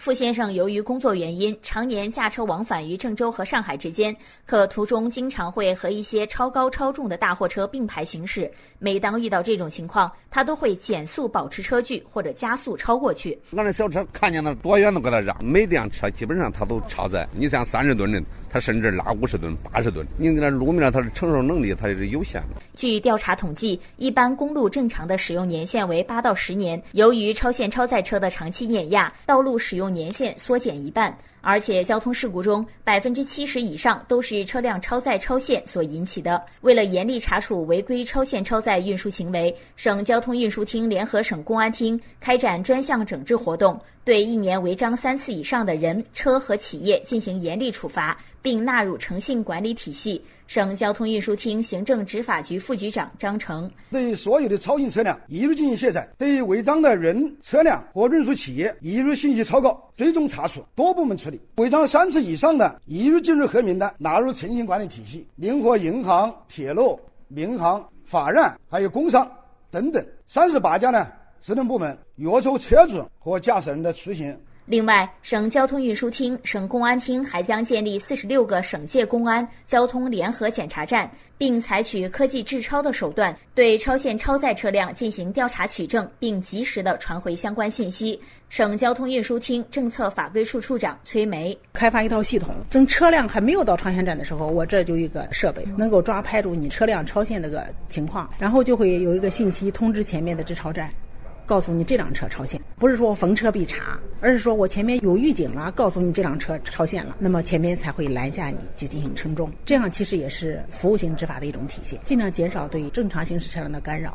傅先生由于工作原因，常年驾车往返于郑州和上海之间，可途中经常会和一些超高超重的大货车并排行驶。每当遇到这种情况，他都会减速保持车距，或者加速超过去。俺那小车看见了多远都给他让，每辆车基本上他都超载。你像三十吨的。他甚至拉五十吨、八十吨，你那路面上它的承受能力它也是有限的。据调查统计，一般公路正常的使用年限为八到十年，由于超限超载车的长期碾压，道路使用年限缩减一半。而且交通事故中百分之七十以上都是车辆超载超限所引起的。为了严厉查处违规超限超载运输行为，省交通运输厅联合省公安厅开展专项整治活动，对一年违章三次以上的人、车和企业进行严厉处罚，并纳入诚信管理体系。省交通运输厅行政执法局副副局长张成对所有的超限车辆一律进行卸载，对违章的人、车辆和运输企业一律信息抄告、追踪查处，多部门处理。违章三次以上的，一律进入黑名单，纳入诚信管理体系。灵活银行、铁路、民航、法院还有工商等等三十八家呢，职能部门约束车主和驾驶人的出行。另外，省交通运输厅、省公安厅还将建立四十六个省界公安交通联合检查站，并采取科技治超的手段，对超限超载车辆进行调查取证，并及时的传回相关信息。省交通运输厅政策法规处处长崔梅开发一套系统，等车辆还没有到超限站的时候，我这就一个设备能够抓拍住你车辆超限那个情况，然后就会有一个信息通知前面的治超站。告诉你这辆车超限，不是说我逢车必查，而是说我前面有预警了，告诉你这辆车超限了，那么前面才会拦下你，去进行称重。这样其实也是服务型执法的一种体现，尽量减少对正常行驶车辆的干扰。